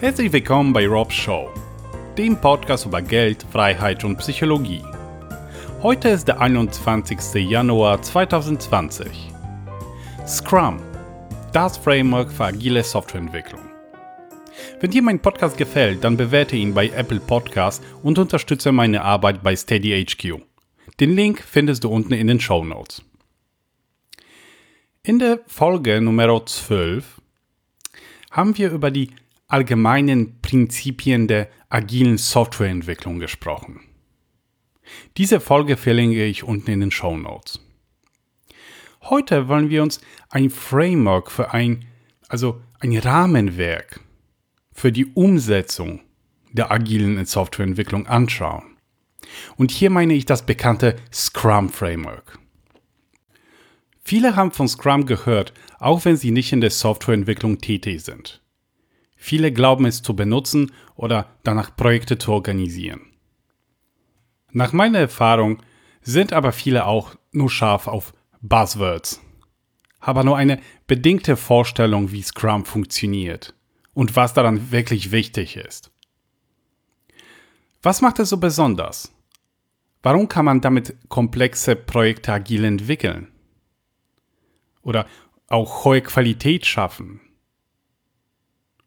Herzlich willkommen bei Rob's Show, dem Podcast über Geld, Freiheit und Psychologie. Heute ist der 21. Januar 2020. Scrum, das Framework für agile Softwareentwicklung. Wenn dir mein Podcast gefällt, dann bewerte ihn bei Apple Podcasts und unterstütze meine Arbeit bei SteadyHQ. Den Link findest du unten in den Show Notes. In der Folge Nummer 12 haben wir über die allgemeinen Prinzipien der agilen Softwareentwicklung gesprochen. Diese Folge verlinke ich unten in den Show Notes. Heute wollen wir uns ein Framework für ein, also ein Rahmenwerk für die Umsetzung der agilen Softwareentwicklung anschauen. Und hier meine ich das bekannte Scrum Framework. Viele haben von Scrum gehört, auch wenn sie nicht in der Softwareentwicklung tätig sind. Viele glauben es zu benutzen oder danach Projekte zu organisieren. Nach meiner Erfahrung sind aber viele auch nur scharf auf Buzzwords, haben nur eine bedingte Vorstellung, wie Scrum funktioniert und was daran wirklich wichtig ist. Was macht es so besonders? Warum kann man damit komplexe Projekte agil entwickeln? Oder auch hohe Qualität schaffen?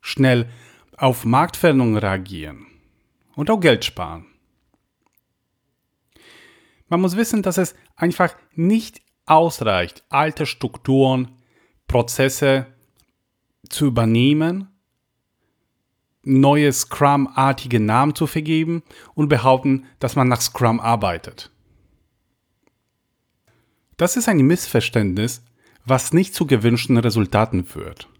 Schnell auf Marktveränderungen reagieren und auch Geld sparen. Man muss wissen, dass es einfach nicht ausreicht, alte Strukturen, Prozesse zu übernehmen, neue Scrum-artige Namen zu vergeben und behaupten, dass man nach Scrum arbeitet. Das ist ein Missverständnis, was nicht zu gewünschten Resultaten führt.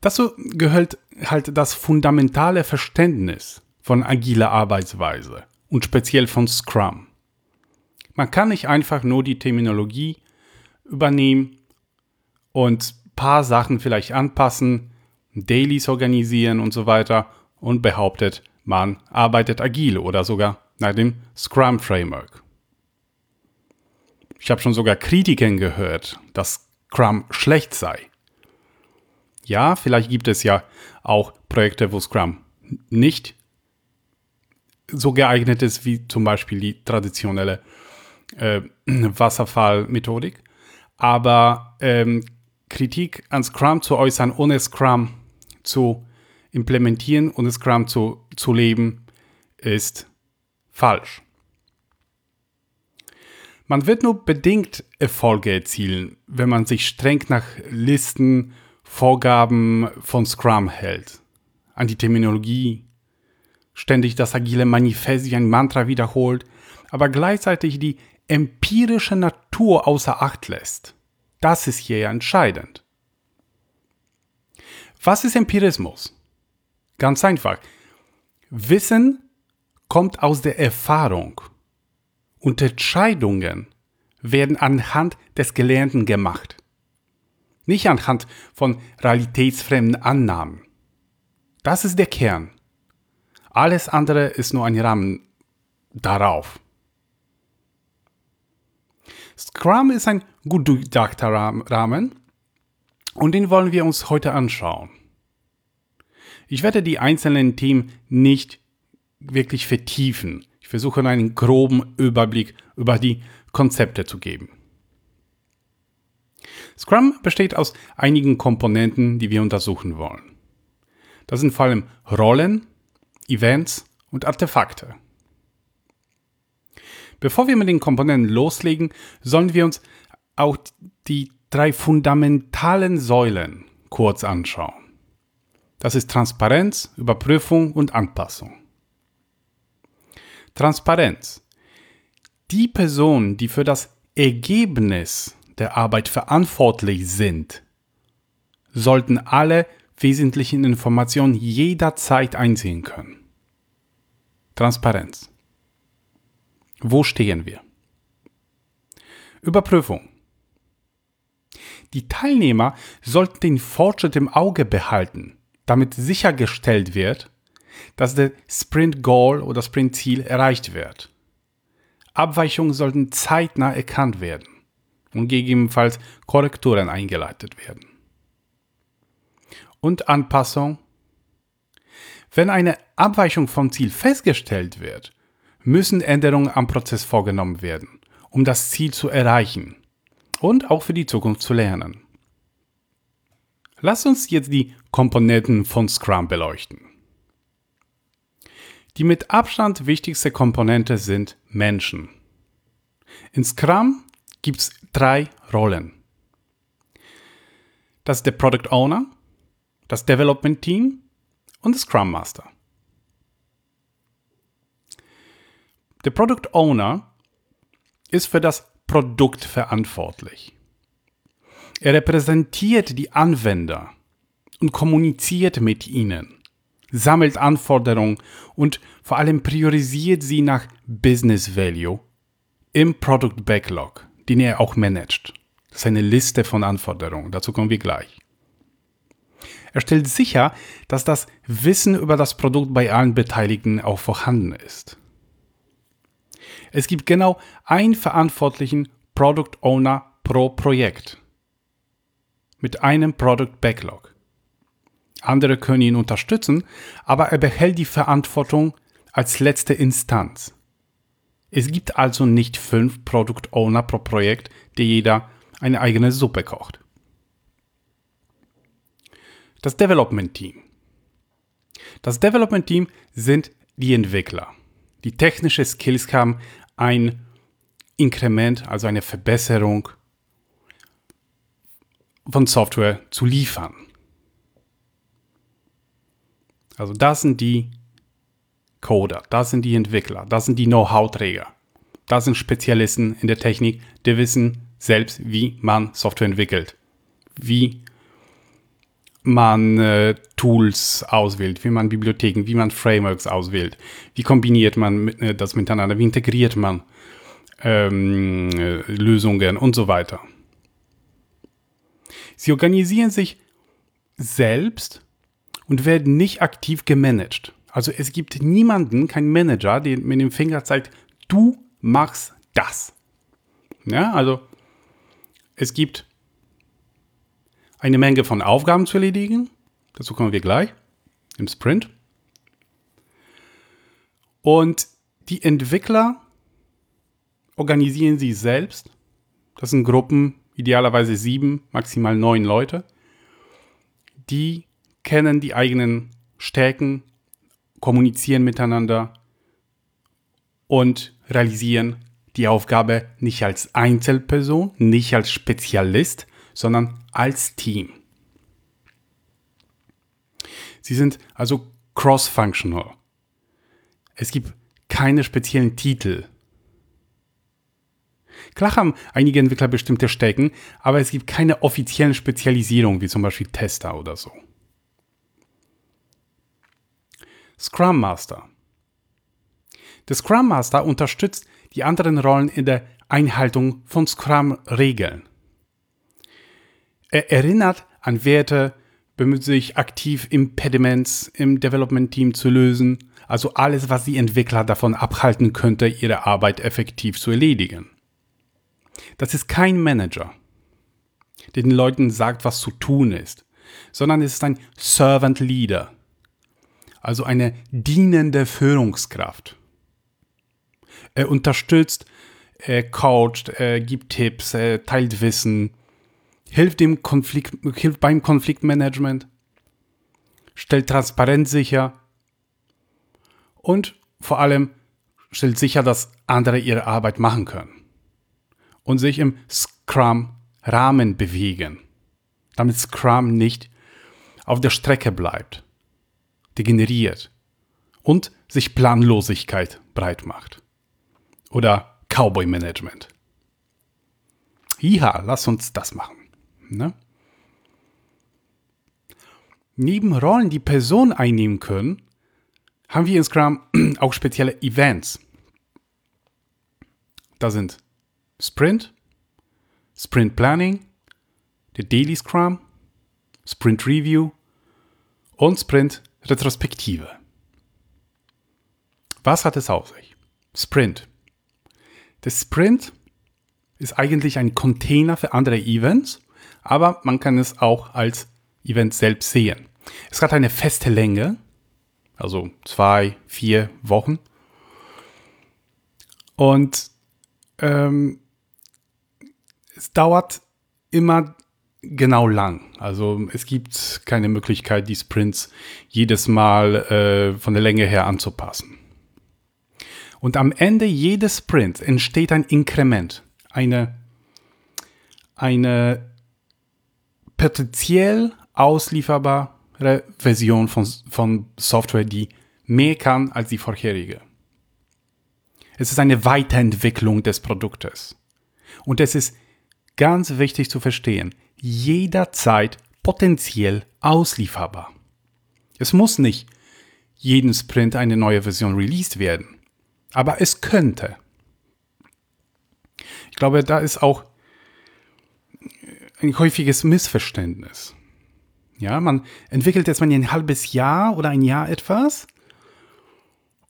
Dazu gehört halt das fundamentale Verständnis von agiler Arbeitsweise und speziell von Scrum. Man kann nicht einfach nur die Terminologie übernehmen und paar Sachen vielleicht anpassen, Dailies organisieren und so weiter und behauptet, man arbeitet agil oder sogar nach dem Scrum Framework. Ich habe schon sogar Kritiken gehört, dass Scrum schlecht sei. Ja, vielleicht gibt es ja auch Projekte, wo Scrum nicht so geeignet ist wie zum Beispiel die traditionelle äh, Wasserfallmethodik. Aber ähm, Kritik an Scrum zu äußern, ohne Scrum zu implementieren und Scrum zu, zu leben, ist falsch. Man wird nur bedingt Erfolge erzielen, wenn man sich streng nach Listen, Vorgaben von Scrum hält, an die Terminologie, ständig das agile Manifest wie ein Mantra wiederholt, aber gleichzeitig die empirische Natur außer Acht lässt. Das ist hier entscheidend. Was ist Empirismus? Ganz einfach. Wissen kommt aus der Erfahrung. Unterscheidungen werden anhand des Gelernten gemacht. Nicht anhand von realitätsfremden Annahmen. Das ist der Kern. Alles andere ist nur ein Rahmen darauf. Scrum ist ein gut durchdachter Rahmen und den wollen wir uns heute anschauen. Ich werde die einzelnen Themen nicht wirklich vertiefen. Ich versuche einen groben Überblick über die Konzepte zu geben. Scrum besteht aus einigen Komponenten, die wir untersuchen wollen. Das sind vor allem Rollen, Events und Artefakte. Bevor wir mit den Komponenten loslegen, sollen wir uns auch die drei fundamentalen Säulen kurz anschauen. Das ist Transparenz, Überprüfung und Anpassung. Transparenz. Die Personen, die für das Ergebnis der Arbeit verantwortlich sind, sollten alle wesentlichen Informationen jederzeit einsehen können. Transparenz. Wo stehen wir? Überprüfung. Die Teilnehmer sollten den Fortschritt im Auge behalten, damit sichergestellt wird, dass der Sprint Goal oder Sprint Ziel erreicht wird. Abweichungen sollten zeitnah erkannt werden und gegebenenfalls Korrekturen eingeleitet werden. Und Anpassung Wenn eine Abweichung vom Ziel festgestellt wird, müssen Änderungen am Prozess vorgenommen werden, um das Ziel zu erreichen und auch für die Zukunft zu lernen. Lass uns jetzt die Komponenten von Scrum beleuchten. Die mit Abstand wichtigste Komponente sind Menschen. In Scrum gibt es drei Rollen. Das ist der Product Owner, das Development Team und der Scrum Master. Der Product Owner ist für das Produkt verantwortlich. Er repräsentiert die Anwender und kommuniziert mit ihnen, sammelt Anforderungen und vor allem priorisiert sie nach Business Value im Product Backlog, den er auch managt. Das ist eine Liste von Anforderungen, dazu kommen wir gleich. Er stellt sicher, dass das Wissen über das Produkt bei allen Beteiligten auch vorhanden ist. Es gibt genau einen verantwortlichen Product Owner pro Projekt mit einem Product Backlog. Andere können ihn unterstützen, aber er behält die Verantwortung als letzte Instanz. Es gibt also nicht fünf Product Owner pro Projekt, die jeder eine eigene Suppe kocht. Das Development Team. Das Development Team sind die Entwickler. Die technische Skills haben ein Inkrement, also eine Verbesserung von Software zu liefern. Also das sind die Coder, das sind die Entwickler, das sind die Know-how-Träger. Das sind Spezialisten in der Technik, die wissen selbst, wie man Software entwickelt, wie man äh, Tools auswählt, wie man Bibliotheken, wie man Frameworks auswählt, wie kombiniert man mit, äh, das miteinander, wie integriert man ähm, äh, Lösungen und so weiter. Sie organisieren sich selbst und werden nicht aktiv gemanagt. Also es gibt niemanden, keinen Manager, der mit dem Finger zeigt, du machst das. Ja, also es gibt eine Menge von Aufgaben zu erledigen. Dazu kommen wir gleich im Sprint. Und die Entwickler organisieren sie selbst. Das sind Gruppen, idealerweise sieben, maximal neun Leute. Die kennen die eigenen Stärken, kommunizieren miteinander und realisieren die Aufgabe nicht als Einzelperson, nicht als Spezialist, sondern als Team. Sie sind also cross-functional. Es gibt keine speziellen Titel. Klar haben einige Entwickler bestimmte Stärken, aber es gibt keine offiziellen Spezialisierungen, wie zum Beispiel Tester oder so. Scrum Master. Der Scrum Master unterstützt die anderen Rollen in der Einhaltung von Scrum-Regeln. Er erinnert an Werte, bemüht sich aktiv Impediments im Development-Team zu lösen, also alles, was die Entwickler davon abhalten könnte, ihre Arbeit effektiv zu erledigen. Das ist kein Manager, der den Leuten sagt, was zu tun ist, sondern es ist ein Servant Leader, also eine dienende Führungskraft. Er unterstützt, er coacht, er gibt Tipps, er teilt Wissen, hilft, dem Konflikt, hilft beim Konfliktmanagement, stellt Transparenz sicher und vor allem stellt sicher, dass andere ihre Arbeit machen können und sich im Scrum-Rahmen bewegen, damit Scrum nicht auf der Strecke bleibt degeneriert und sich Planlosigkeit breit macht. Oder Cowboy-Management. Ja, lass uns das machen. Ne? Neben Rollen, die Personen einnehmen können, haben wir in Scrum auch spezielle Events. Da sind Sprint, Sprint Planning, der Daily Scrum, Sprint Review und Sprint Retrospektive. Was hat es auf sich? Sprint. Der Sprint ist eigentlich ein Container für andere Events, aber man kann es auch als Event selbst sehen. Es hat eine feste Länge, also zwei, vier Wochen. Und ähm, es dauert immer genau lang. Also es gibt keine Möglichkeit, die Sprints jedes Mal äh, von der Länge her anzupassen. Und am Ende jedes Sprints entsteht ein Inkrement, eine, eine potenziell auslieferbare Version von, von Software, die mehr kann als die vorherige. Es ist eine Weiterentwicklung des Produktes. Und es ist ganz wichtig zu verstehen, jederzeit potenziell auslieferbar. Es muss nicht jeden Sprint eine neue Version released werden, aber es könnte. Ich glaube, da ist auch ein häufiges Missverständnis. Ja, man entwickelt jetzt mal ein halbes Jahr oder ein Jahr etwas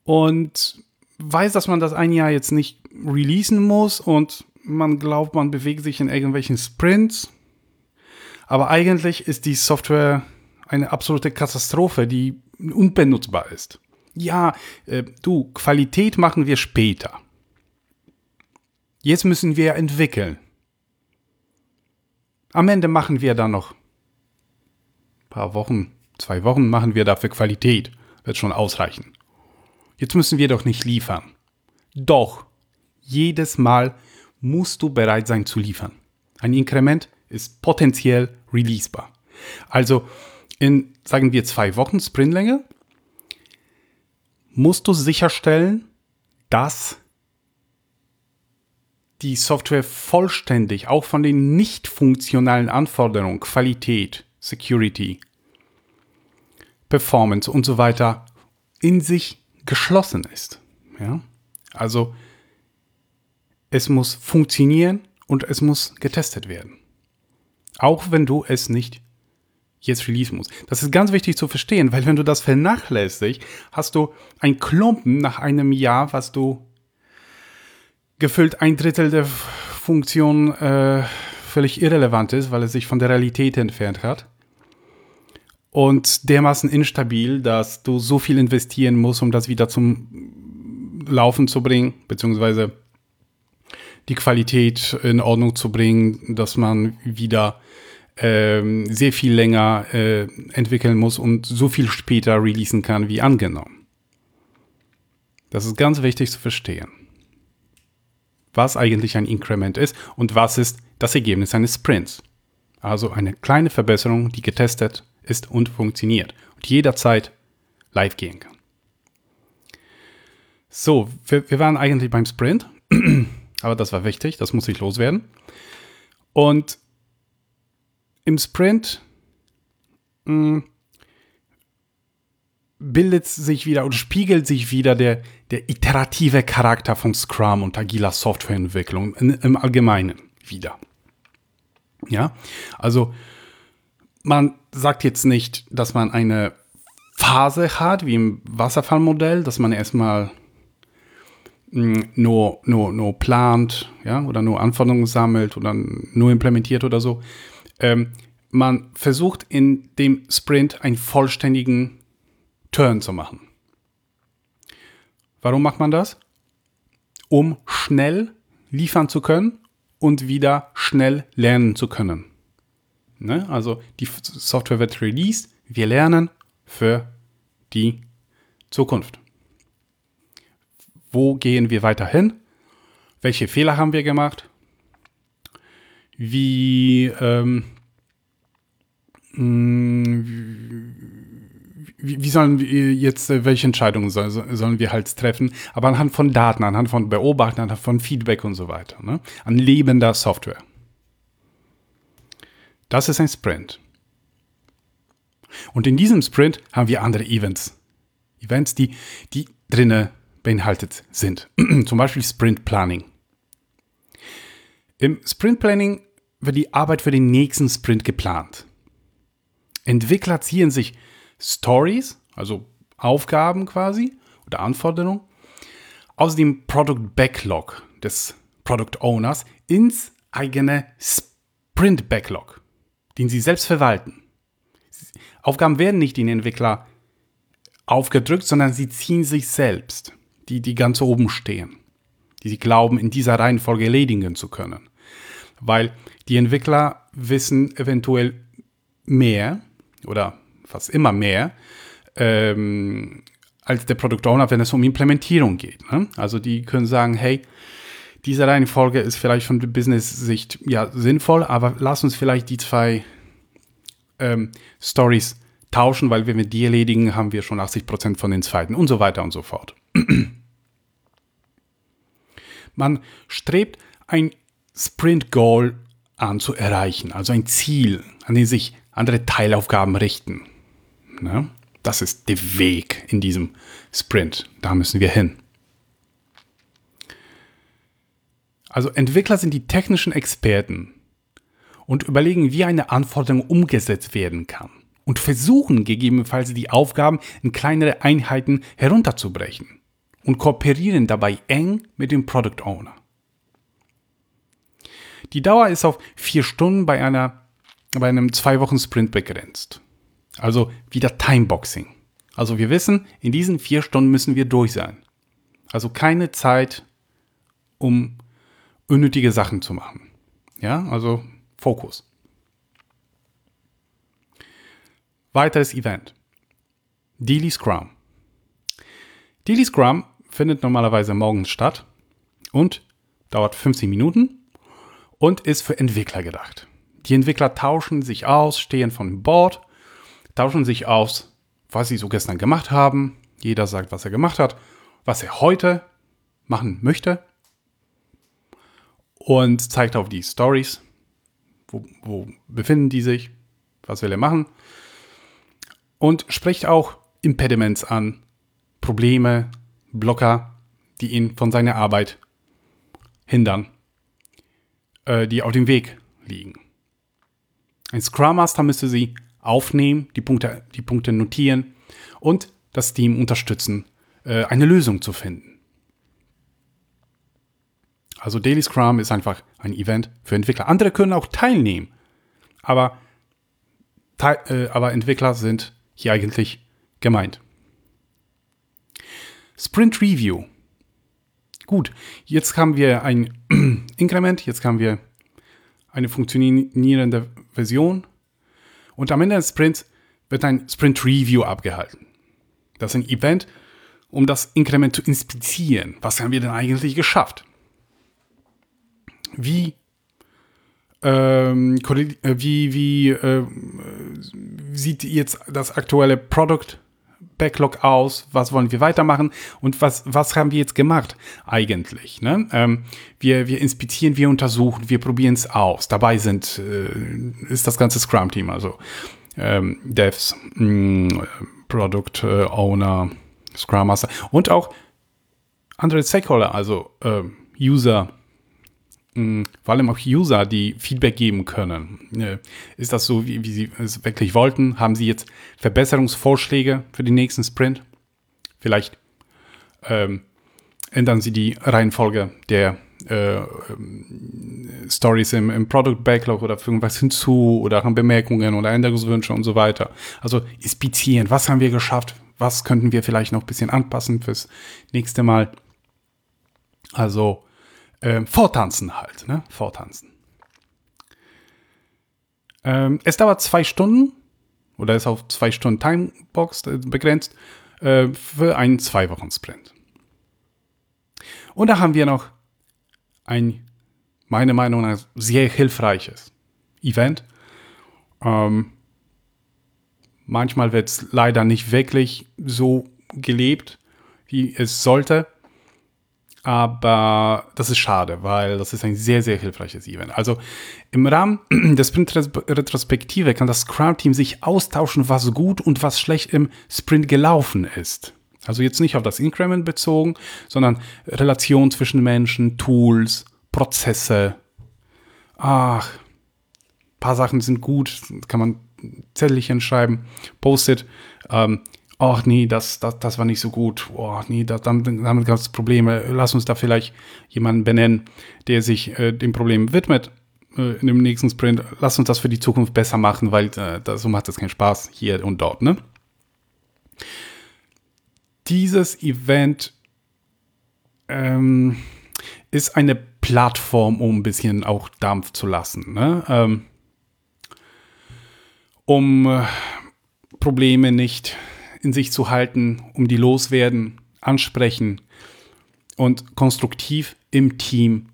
und weiß, dass man das ein Jahr jetzt nicht releasen muss und man glaubt, man bewegt sich in irgendwelchen Sprints. Aber eigentlich ist die Software eine absolute Katastrophe, die unbenutzbar ist. Ja, äh, du, Qualität machen wir später. Jetzt müssen wir entwickeln. Am Ende machen wir dann noch ein paar Wochen, zwei Wochen machen wir dafür Qualität. Wird schon ausreichen. Jetzt müssen wir doch nicht liefern. Doch, jedes Mal musst du bereit sein zu liefern. Ein Inkrement ist potenziell releasebar. Also in, sagen wir, zwei Wochen Sprintlänge musst du sicherstellen, dass die Software vollständig auch von den nicht funktionalen Anforderungen, Qualität, Security, Performance und so weiter in sich geschlossen ist. Ja? Also es muss funktionieren und es muss getestet werden. Auch wenn du es nicht jetzt release musst. Das ist ganz wichtig zu verstehen, weil wenn du das vernachlässigst, hast du ein Klumpen nach einem Jahr, was du gefüllt ein Drittel der Funktion äh, völlig irrelevant ist, weil es sich von der Realität entfernt hat. Und dermaßen instabil, dass du so viel investieren musst, um das wieder zum Laufen zu bringen, beziehungsweise die Qualität in Ordnung zu bringen, dass man wieder ähm, sehr viel länger äh, entwickeln muss und so viel später releasen kann wie angenommen. Das ist ganz wichtig zu verstehen. Was eigentlich ein Increment ist und was ist das Ergebnis eines Sprints. Also eine kleine Verbesserung, die getestet ist und funktioniert und jederzeit live gehen kann. So, wir, wir waren eigentlich beim Sprint. Aber das war wichtig, das muss ich loswerden. Und im Sprint mh, hm, bildet sich wieder oder spiegelt sich wieder der, der iterative Charakter von Scrum und agiler Softwareentwicklung in, im Allgemeinen wieder. Ja, also man sagt jetzt nicht, dass man eine Phase hat, wie im Wasserfallmodell, dass man erstmal nur, nur, nur plant, ja, oder nur Anforderungen sammelt oder nur implementiert oder so. Ähm, man versucht in dem Sprint einen vollständigen Turn zu machen. Warum macht man das? Um schnell liefern zu können und wieder schnell lernen zu können. Ne? Also die Software wird released, wir lernen für die Zukunft. Wo gehen wir weiter hin? Welche Fehler haben wir gemacht? Wie, ähm, mm, wie, wie sollen wir jetzt, äh, welche Entscheidungen soll, sollen wir halt treffen? Aber anhand von Daten, anhand von Beobachten, anhand von Feedback und so weiter. Ne? An lebender Software. Das ist ein Sprint. Und in diesem Sprint haben wir andere Events. Events, die, die drinne beinhaltet sind. Zum Beispiel Sprint Planning. Im Sprint Planning wird die Arbeit für den nächsten Sprint geplant. Entwickler ziehen sich Stories, also Aufgaben quasi oder Anforderungen, aus dem Product Backlog des Product Owners ins eigene Sprint Backlog, den sie selbst verwalten. Aufgaben werden nicht den Entwickler aufgedrückt, sondern sie ziehen sich selbst, die, die ganz oben stehen, die sie glauben, in dieser Reihenfolge erledigen zu können. Weil die Entwickler wissen eventuell mehr oder fast immer mehr ähm, als der Product Owner, wenn es um Implementierung geht. Ne? Also die können sagen, hey, diese Reihenfolge ist vielleicht von der Business-Sicht ja sinnvoll, aber lass uns vielleicht die zwei ähm, Stories tauschen, weil wenn wir die erledigen, haben wir schon 80% von den zweiten und so weiter und so fort. Man strebt ein Sprint-Goal an zu erreichen, also ein Ziel, an dem sich andere Teilaufgaben richten. Ne? Das ist der Weg in diesem Sprint. Da müssen wir hin. Also Entwickler sind die technischen Experten und überlegen, wie eine Anforderung umgesetzt werden kann und versuchen gegebenenfalls die Aufgaben in kleinere Einheiten herunterzubrechen und kooperieren dabei eng mit dem Product Owner. Die Dauer ist auf vier Stunden bei, einer, bei einem zwei Wochen Sprint begrenzt. Also wieder Timeboxing. Also wir wissen, in diesen vier Stunden müssen wir durch sein. Also keine Zeit, um unnötige Sachen zu machen. Ja, also Fokus. Weiteres Event. Daily Scrum. Daily Scrum findet normalerweise morgens statt und dauert 15 Minuten und ist für Entwickler gedacht. Die Entwickler tauschen sich aus, stehen von Board, tauschen sich aus, was sie so gestern gemacht haben. Jeder sagt, was er gemacht hat, was er heute machen möchte und zeigt auf die Stories, wo, wo befinden die sich, was will er machen und spricht auch Impediments an, Probleme, Blocker, die ihn von seiner Arbeit hindern, äh, die auf dem Weg liegen. Ein Scrum Master müsste sie aufnehmen, die Punkte, die Punkte notieren und das Team unterstützen, äh, eine Lösung zu finden. Also Daily Scrum ist einfach ein Event für Entwickler. Andere können auch teilnehmen, aber, te äh, aber Entwickler sind hier eigentlich gemeint. Sprint Review. Gut, jetzt haben wir ein Inkrement, jetzt haben wir eine funktionierende Version und am Ende des Sprints wird ein Sprint Review abgehalten. Das ist ein Event, um das Inkrement zu inspizieren. Was haben wir denn eigentlich geschafft? Wie ähm, äh, wie, wie äh, sieht jetzt das aktuelle Product Backlog aus? Was wollen wir weitermachen? Und was, was haben wir jetzt gemacht eigentlich? Ne? Ähm, wir, wir inspizieren, wir untersuchen, wir probieren es aus. Dabei sind, äh, ist das ganze Scrum-Team, also ähm, Devs, mh, mm, Product äh, Owner, Scrum Master und auch andere Stakeholder, also äh, User, vor allem auch User, die Feedback geben können. Äh, ist das so, wie, wie Sie es wirklich wollten? Haben Sie jetzt Verbesserungsvorschläge für den nächsten Sprint? Vielleicht ähm, ändern Sie die Reihenfolge der äh, ähm, Stories im, im Product Backlog oder fügen was hinzu oder haben Bemerkungen oder Änderungswünsche und so weiter. Also inspizieren, was haben wir geschafft, was könnten wir vielleicht noch ein bisschen anpassen fürs nächste Mal. Also ähm, vortanzen halt, ne? Vortanzen. Ähm, es dauert zwei Stunden oder ist auf zwei Stunden Timebox äh, begrenzt äh, für einen zwei Wochen Sprint. Und da haben wir noch ein, meiner Meinung nach, sehr hilfreiches Event. Ähm, manchmal wird es leider nicht wirklich so gelebt, wie es sollte. Aber das ist schade, weil das ist ein sehr, sehr hilfreiches Event. Also im Rahmen der Sprint-Retrospektive kann das Scrum-Team sich austauschen, was gut und was schlecht im Sprint gelaufen ist. Also jetzt nicht auf das Increment bezogen, sondern Relation zwischen Menschen, Tools, Prozesse. Ach, paar Sachen sind gut, kann man Zettelchen schreiben, Post-it. Ähm, ach nee, das, das, das war nicht so gut, oh nee, das, damit, damit gab es Probleme, lass uns da vielleicht jemanden benennen, der sich äh, dem Problem widmet äh, in dem nächsten Sprint, lass uns das für die Zukunft besser machen, weil äh, da, so macht es keinen Spaß hier und dort, ne? dieses Event ähm, ist eine Plattform, um ein bisschen auch Dampf zu lassen. Ne? Ähm, um äh, Probleme nicht in sich zu halten, um die loswerden, ansprechen und konstruktiv im Team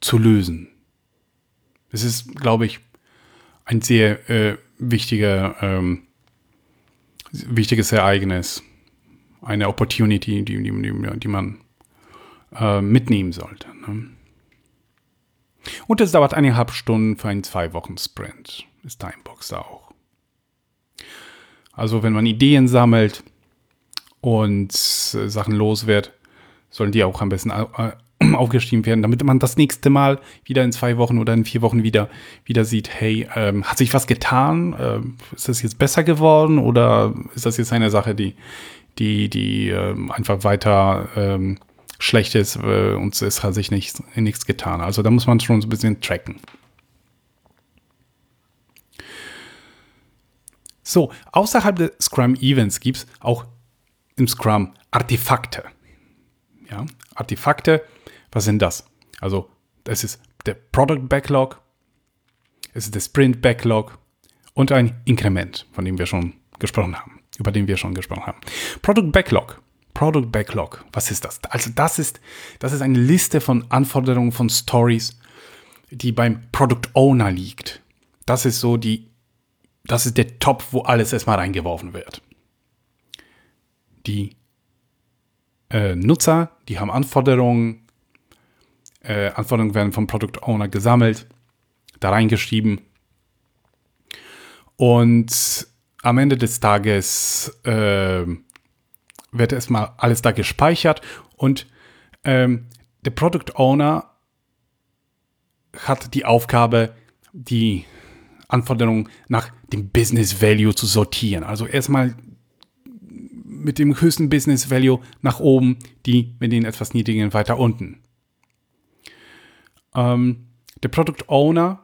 zu lösen. Es ist, glaube ich, ein sehr äh, wichtiger, ähm, wichtiges Ereignis, eine Opportunity, die, die, die man äh, mitnehmen sollte. Ne? Und es dauert eineinhalb Stunden für einen zwei Wochen Sprint. Ist Timebox auch. Also wenn man Ideen sammelt und äh, Sachen los wird, sollen die auch am besten äh, aufgeschrieben werden, damit man das nächste Mal wieder in zwei Wochen oder in vier Wochen wieder, wieder sieht, hey, ähm, hat sich was getan? Ähm, ist das jetzt besser geworden oder ist das jetzt eine Sache, die, die, die ähm, einfach weiter ähm, schlecht ist äh, und es hat sich nichts, nichts getan. Also da muss man schon so ein bisschen tracken. So, außerhalb des Scrum-Events gibt es auch im Scrum Artefakte. Ja, Artefakte, was sind das? Also, das ist der Product Backlog, es ist der Sprint Backlog und ein Inkrement, von dem wir schon gesprochen haben, über den wir schon gesprochen haben. Product Backlog Product Backlog. Was ist das? Also das ist, das ist eine Liste von Anforderungen von Stories, die beim Product Owner liegt. Das ist so die, das ist der Topf, wo alles erstmal reingeworfen wird. Die äh, Nutzer, die haben Anforderungen, äh, Anforderungen werden vom Product Owner gesammelt, da reingeschrieben. Und am Ende des Tages äh, wird erstmal alles da gespeichert und ähm, der Product Owner hat die Aufgabe, die Anforderungen nach dem Business Value zu sortieren. Also erstmal mit dem höchsten Business Value nach oben, die mit den etwas niedrigen weiter unten. Ähm, der Product Owner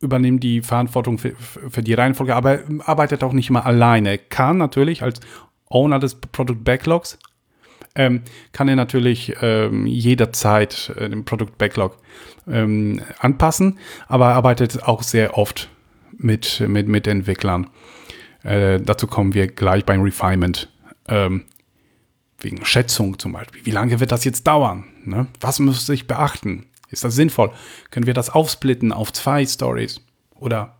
übernimmt die Verantwortung für, für, die Reihenfolge, aber arbeitet auch nicht immer alleine. Kann natürlich als Owner des Product Backlogs, ähm, kann er natürlich ähm, jederzeit äh, den Product Backlog ähm, anpassen, aber arbeitet auch sehr oft mit, mit, mit Entwicklern. Äh, dazu kommen wir gleich beim Refinement. Ähm, wegen Schätzung zum Beispiel. Wie lange wird das jetzt dauern? Ne? Was muss ich beachten? Ist das sinnvoll? Können wir das aufsplitten auf zwei Stories? Oder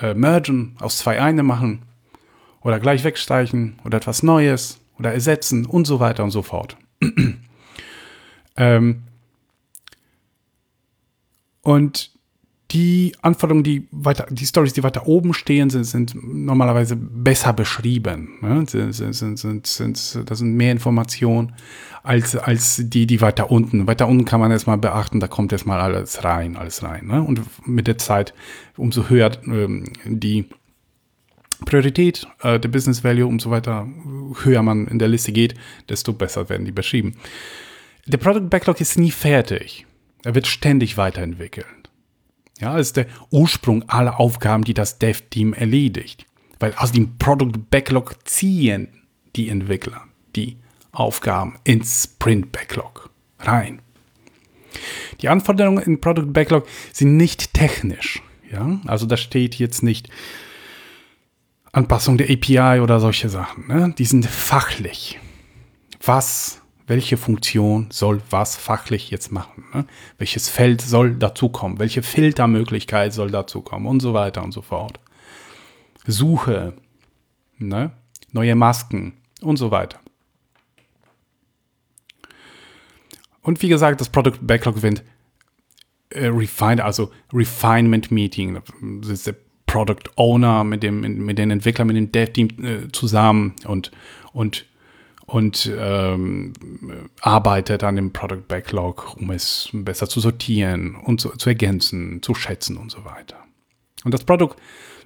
äh, mergen, aus zwei eine machen? oder gleich wegstreichen oder etwas Neues oder ersetzen und so weiter und so fort. ähm, und die Anforderungen, die weiter, die Stories, die weiter oben stehen, sind, sind normalerweise besser beschrieben. Ne? Sind, sind, sind, sind, das sind mehr Informationen als, als die, die weiter unten. Weiter unten kann man erstmal beachten, da kommt erstmal alles rein, alles rein. Ne? Und mit der Zeit, umso höher ähm, die Priorität, äh, der Business Value, umso weiter höher man in der Liste geht, desto besser werden die beschrieben. Der Product Backlog ist nie fertig. Er wird ständig weiterentwickelt. Ja, ist der Ursprung aller Aufgaben, die das Dev-Team erledigt. Weil aus dem Product Backlog ziehen die Entwickler die Aufgaben ins Sprint Backlog rein. Die Anforderungen im Product Backlog sind nicht technisch. Ja, also da steht jetzt nicht, Anpassung der API oder solche Sachen. Ne? Die sind fachlich. Was, welche Funktion soll was fachlich jetzt machen? Ne? Welches Feld soll dazukommen? Welche Filtermöglichkeit soll dazukommen? Und so weiter und so fort. Suche, ne? neue Masken und so weiter. Und wie gesagt, das Product Backlog Event äh, refined, also Refinement Meeting. Das ist der Product Owner, mit dem, mit den Entwicklern, mit dem Dev-Team äh, zusammen und, und, und ähm, arbeitet an dem Product Backlog, um es besser zu sortieren und zu, zu ergänzen, zu schätzen und so weiter. Und das Product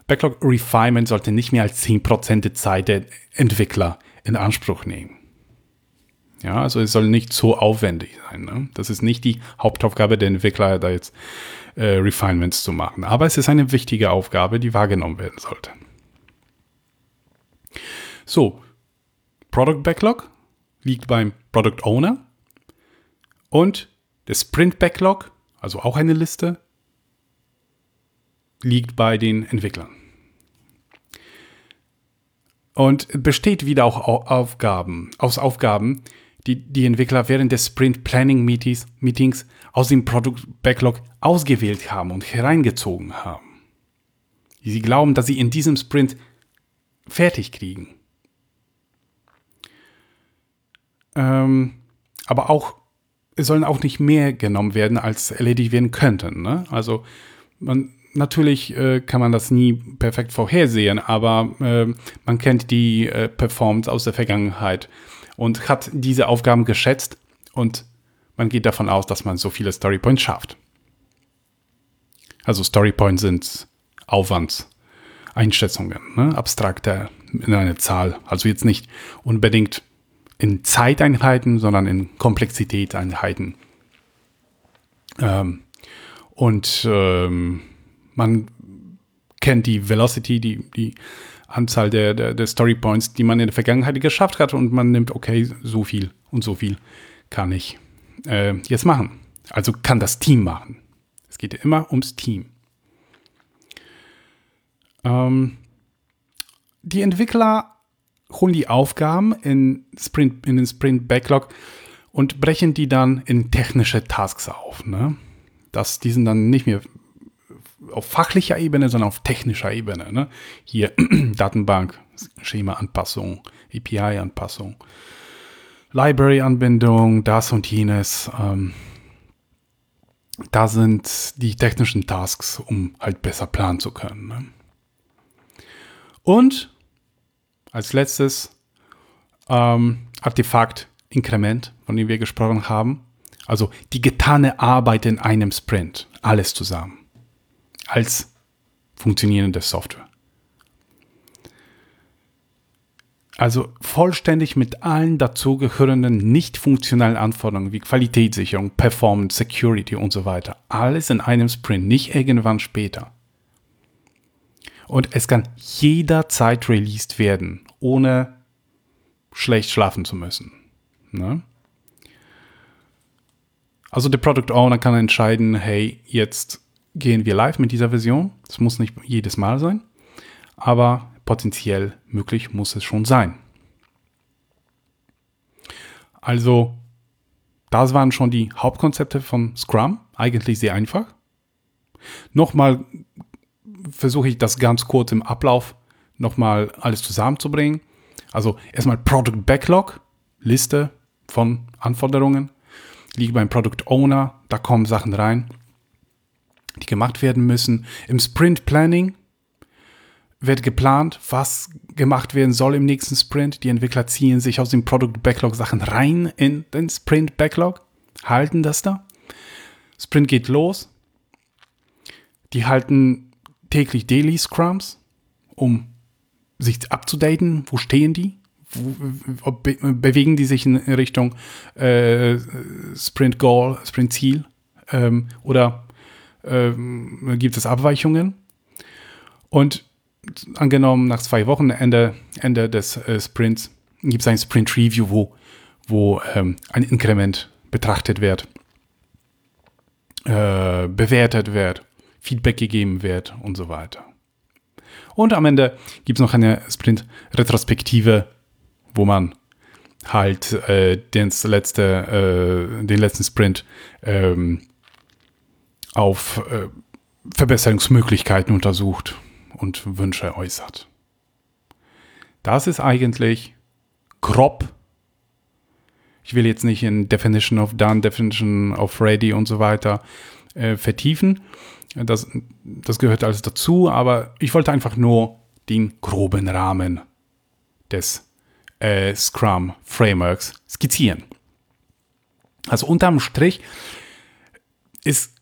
Backlog Refinement sollte nicht mehr als 10% der Zeit der Entwickler in Anspruch nehmen. Ja, also es soll nicht so aufwendig sein. Ne? Das ist nicht die Hauptaufgabe der Entwickler, da jetzt äh, Refinements zu machen. Aber es ist eine wichtige Aufgabe, die wahrgenommen werden sollte. So, Product Backlog liegt beim Product Owner und der Sprint Backlog, also auch eine Liste, liegt bei den Entwicklern. Und besteht wieder auch Aufgaben, aus Aufgaben, die die Entwickler während des Sprint Planning Meetings, Meetings aus dem Product Backlog ausgewählt haben und hereingezogen haben. Sie glauben, dass sie in diesem Sprint fertig kriegen. Ähm, aber auch, es sollen auch nicht mehr genommen werden, als erledigt werden könnten. Ne? Also man, natürlich äh, kann man das nie perfekt vorhersehen, aber äh, man kennt die äh, Performance aus der Vergangenheit und hat diese Aufgaben geschätzt und man geht davon aus, dass man so viele Storypoints schafft. Also Storypoints sind Aufwandseinschätzungen, ne? abstrakte in eine Zahl. Also jetzt nicht unbedingt in Zeiteinheiten, sondern in Komplexitätseinheiten. Ähm, und ähm, man kennt die Velocity, die, die Anzahl der, der, der Story Points, die man in der Vergangenheit geschafft hat und man nimmt, okay, so viel und so viel kann ich äh, jetzt machen. Also kann das Team machen. Es geht immer ums Team. Ähm, die Entwickler holen die Aufgaben in, Sprint, in den Sprint Backlog und brechen die dann in technische Tasks auf. Ne? Das, die sind dann nicht mehr auf fachlicher Ebene, sondern auf technischer Ebene. Ne? Hier Datenbank, Schema-Anpassung, API-Anpassung, Library-Anbindung, das und jenes. Ähm, da sind die technischen Tasks, um halt besser planen zu können. Ne? Und als letztes ähm, Artefakt, Inkrement, von dem wir gesprochen haben. Also die getane Arbeit in einem Sprint. Alles zusammen als funktionierende Software. Also vollständig mit allen dazugehörenden nicht funktionalen Anforderungen wie Qualitätssicherung, Performance, Security und so weiter. Alles in einem Sprint, nicht irgendwann später. Und es kann jederzeit released werden, ohne schlecht schlafen zu müssen. Ne? Also der Product Owner kann entscheiden, hey, jetzt gehen wir live mit dieser Version. Es muss nicht jedes Mal sein, aber potenziell möglich muss es schon sein. Also, das waren schon die Hauptkonzepte von Scrum. Eigentlich sehr einfach. Nochmal versuche ich das ganz kurz im Ablauf nochmal alles zusammenzubringen. Also erstmal Product Backlog, Liste von Anforderungen, liegt beim Product Owner, da kommen Sachen rein die gemacht werden müssen. Im Sprint Planning wird geplant, was gemacht werden soll im nächsten Sprint. Die Entwickler ziehen sich aus dem Product Backlog Sachen rein in den Sprint Backlog, halten das da. Sprint geht los. Die halten täglich Daily Scrums, um sich abzudaten. Wo stehen die? Wo, be bewegen die sich in Richtung äh, Sprint Goal, Sprint Ziel? Ähm, oder ähm, gibt es Abweichungen. Und angenommen, nach zwei Wochen, Ende, Ende des äh, Sprints, gibt es ein Sprint Review, wo, wo ähm, ein Inkrement betrachtet wird, äh, bewertet wird, Feedback gegeben wird und so weiter. Und am Ende gibt es noch eine Sprint-Retrospektive, wo man halt äh, den, letzte, äh, den letzten Sprint ähm, auf äh, Verbesserungsmöglichkeiten untersucht und Wünsche äußert. Das ist eigentlich grob. Ich will jetzt nicht in Definition of Done, Definition of Ready und so weiter äh, vertiefen. Das, das gehört alles dazu, aber ich wollte einfach nur den groben Rahmen des äh, Scrum Frameworks skizzieren. Also unterm Strich ist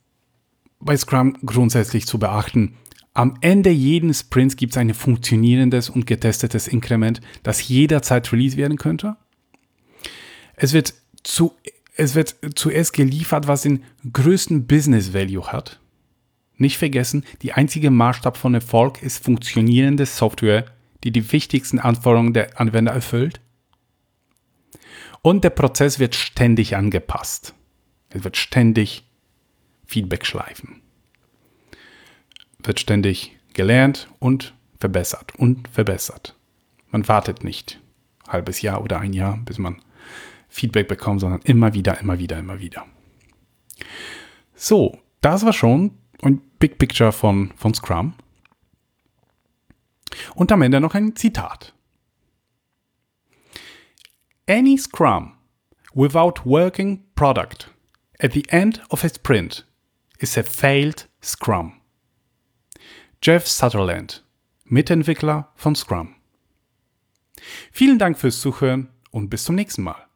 bei Scrum grundsätzlich zu beachten. Am Ende jeden Sprints gibt es ein funktionierendes und getestetes Inkrement, das jederzeit released werden könnte. Es wird, zu, es wird zuerst geliefert, was den größten Business Value hat. Nicht vergessen, die einzige Maßstab von Erfolg ist funktionierende Software, die die wichtigsten Anforderungen der Anwender erfüllt. Und der Prozess wird ständig angepasst. Es wird ständig Feedback schleifen. Wird ständig gelernt und verbessert und verbessert. Man wartet nicht ein halbes Jahr oder ein Jahr, bis man Feedback bekommt, sondern immer wieder, immer wieder, immer wieder. So, das war schon ein Big Picture von, von Scrum. Und am Ende noch ein Zitat. Any Scrum without working product at the end of a sprint is a failed Scrum. Jeff Sutherland, Mitentwickler von Scrum. Vielen Dank fürs Zuhören und bis zum nächsten Mal.